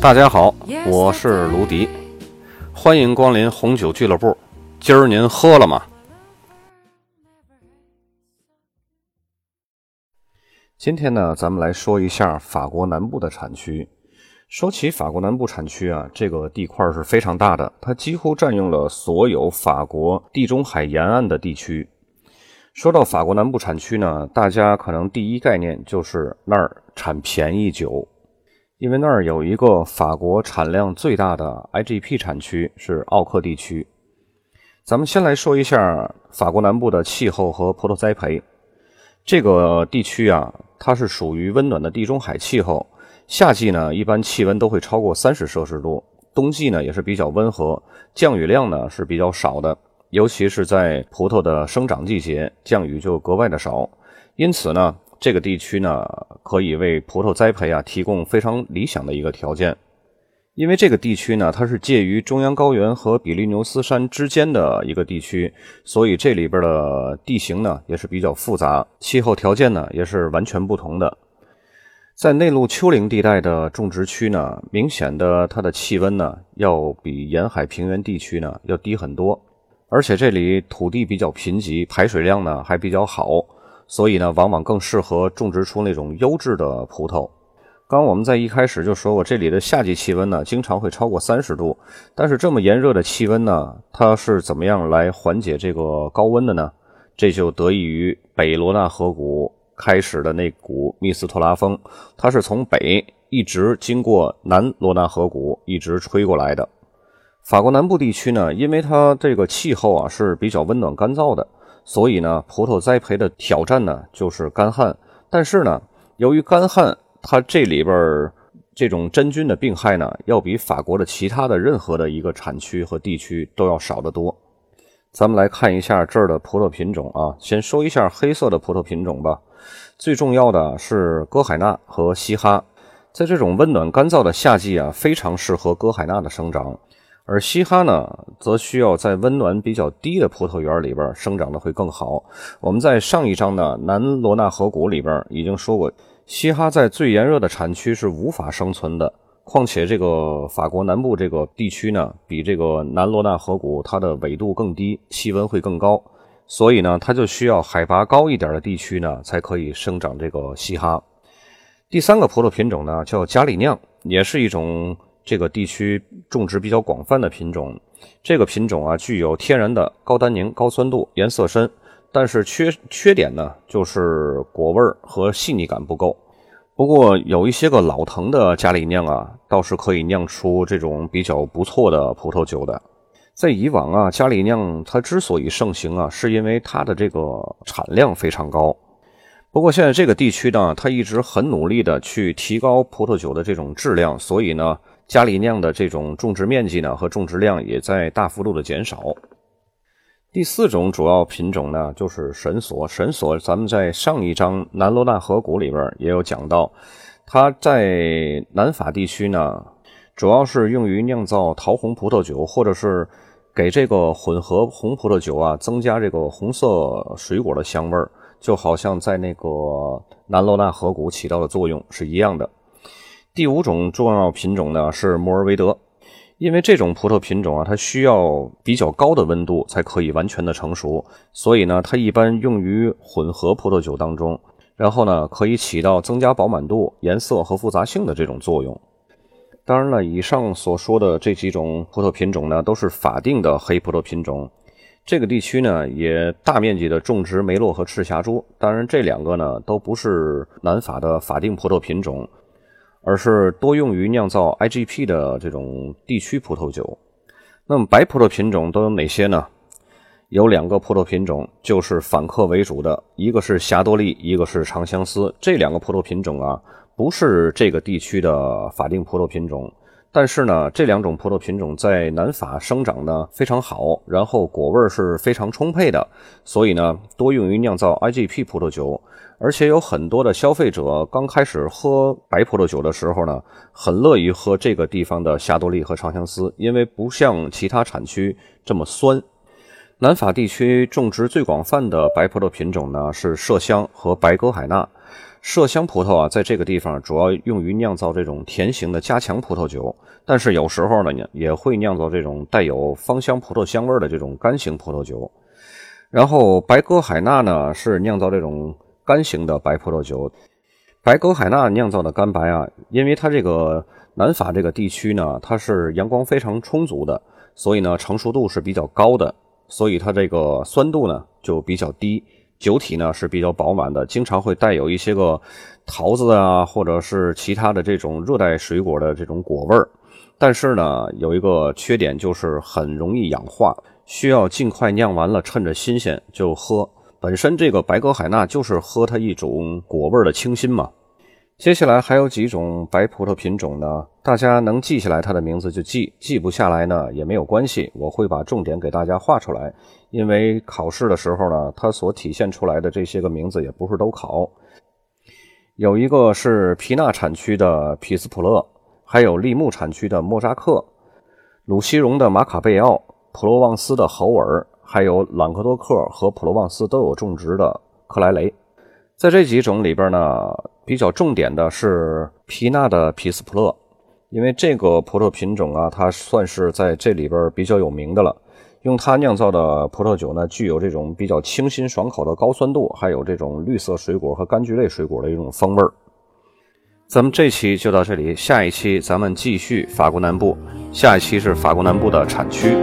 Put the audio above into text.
大家好，我是卢迪，欢迎光临红酒俱乐部。今儿您喝了吗？今天呢，咱们来说一下法国南部的产区。说起法国南部产区啊，这个地块是非常大的，它几乎占用了所有法国地中海沿岸的地区。说到法国南部产区呢，大家可能第一概念就是那儿产便宜酒，因为那儿有一个法国产量最大的 IGP 产区是奥克地区。咱们先来说一下法国南部的气候和葡萄栽培。这个地区啊，它是属于温暖的地中海气候。夏季呢，一般气温都会超过三十摄氏度；冬季呢，也是比较温和，降雨量呢是比较少的，尤其是在葡萄的生长季节，降雨就格外的少。因此呢，这个地区呢，可以为葡萄栽培啊提供非常理想的一个条件。因为这个地区呢，它是介于中央高原和比利牛斯山之间的一个地区，所以这里边的地形呢也是比较复杂，气候条件呢也是完全不同的。在内陆丘陵地带的种植区呢，明显的它的气温呢要比沿海平原地区呢要低很多，而且这里土地比较贫瘠，排水量呢还比较好，所以呢往往更适合种植出那种优质的葡萄。刚我们在一开始就说过，这里的夏季气温呢经常会超过三十度，但是这么炎热的气温呢，它是怎么样来缓解这个高温的呢？这就得益于北罗纳河谷。开始的那股密斯特拉风，它是从北一直经过南罗纳河谷一直吹过来的。法国南部地区呢，因为它这个气候啊是比较温暖干燥的，所以呢，葡萄栽培的挑战呢就是干旱。但是呢，由于干旱，它这里边儿这种真菌的病害呢，要比法国的其他的任何的一个产区和地区都要少得多。咱们来看一下这儿的葡萄品种啊，先说一下黑色的葡萄品种吧。最重要的是歌海纳和西哈，在这种温暖干燥的夏季啊，非常适合歌海纳的生长，而西哈呢，则需要在温暖比较低的葡萄园里边生长的会更好。我们在上一章的南罗纳河谷里边已经说过，西哈在最炎热的产区是无法生存的。况且这个法国南部这个地区呢，比这个南罗纳河谷它的纬度更低，气温会更高，所以呢，它就需要海拔高一点的地区呢，才可以生长这个西哈。第三个葡萄品种呢，叫加里酿，也是一种这个地区种植比较广泛的品种。这个品种啊，具有天然的高单宁、高酸度、颜色深，但是缺缺点呢，就是果味儿和细腻感不够。不过有一些个老藤的家里酿啊，倒是可以酿出这种比较不错的葡萄酒的。在以往啊，家里酿它之所以盛行啊，是因为它的这个产量非常高。不过现在这个地区呢，它一直很努力的去提高葡萄酒的这种质量，所以呢，家里酿的这种种植面积呢和种植量也在大幅度的减少。第四种主要品种呢，就是神索。神索，咱们在上一章南罗纳河谷里边也有讲到，它在南法地区呢，主要是用于酿造桃红葡萄酒，或者是给这个混合红葡萄酒啊增加这个红色水果的香味儿，就好像在那个南罗纳河谷起到的作用是一样的。第五种重要品种呢是莫尔维德。因为这种葡萄品种啊，它需要比较高的温度才可以完全的成熟，所以呢，它一般用于混合葡萄酒当中，然后呢，可以起到增加饱满度、颜色和复杂性的这种作用。当然了，以上所说的这几种葡萄品种呢，都是法定的黑葡萄品种。这个地区呢，也大面积的种植梅洛和赤霞珠，当然这两个呢，都不是南法的法定葡萄品种。而是多用于酿造 IGP 的这种地区葡萄酒。那么白葡萄品种都有哪些呢？有两个葡萄品种就是反客为主的，一个是霞多丽，一个是长相思。这两个葡萄品种啊，不是这个地区的法定葡萄品种。但是呢，这两种葡萄品种在南法生长呢非常好，然后果味是非常充沛的，所以呢多用于酿造 IGP 葡萄酒。而且有很多的消费者刚开始喝白葡萄酒的时候呢，很乐意喝这个地方的霞多丽和长相思，因为不像其他产区这么酸。南法地区种植最广泛的白葡萄品种呢是麝香和白歌海纳，麝香葡萄啊，在这个地方主要用于酿造这种甜型的加强葡萄酒，但是有时候呢，也会酿造这种带有芳香葡萄香味的这种干型葡萄酒。然后白格海纳呢，是酿造这种干型的白葡萄酒。白格海纳酿造的干白啊，因为它这个南法这个地区呢，它是阳光非常充足的，所以呢，成熟度是比较高的，所以它这个酸度呢就比较低。酒体呢是比较饱满的，经常会带有一些个桃子啊，或者是其他的这种热带水果的这种果味儿。但是呢，有一个缺点就是很容易氧化，需要尽快酿完了，趁着新鲜就喝。本身这个白格海纳就是喝它一种果味儿的清新嘛。接下来还有几种白葡萄品种呢，大家能记下来它的名字就记，记不下来呢也没有关系，我会把重点给大家画出来。因为考试的时候呢，它所体现出来的这些个名字也不是都考。有一个是皮纳产区的皮斯普勒，还有利木产区的莫扎克，鲁西荣的马卡贝奥，普罗旺斯的侯尔，还有朗格多克和普罗旺斯都有种植的克莱雷。在这几种里边呢，比较重点的是皮纳的皮斯普勒，因为这个葡萄品种啊，它算是在这里边比较有名的了。用它酿造的葡萄酒呢，具有这种比较清新爽口的高酸度，还有这种绿色水果和柑橘类水果的一种风味儿。咱们这期就到这里，下一期咱们继续法国南部，下一期是法国南部的产区。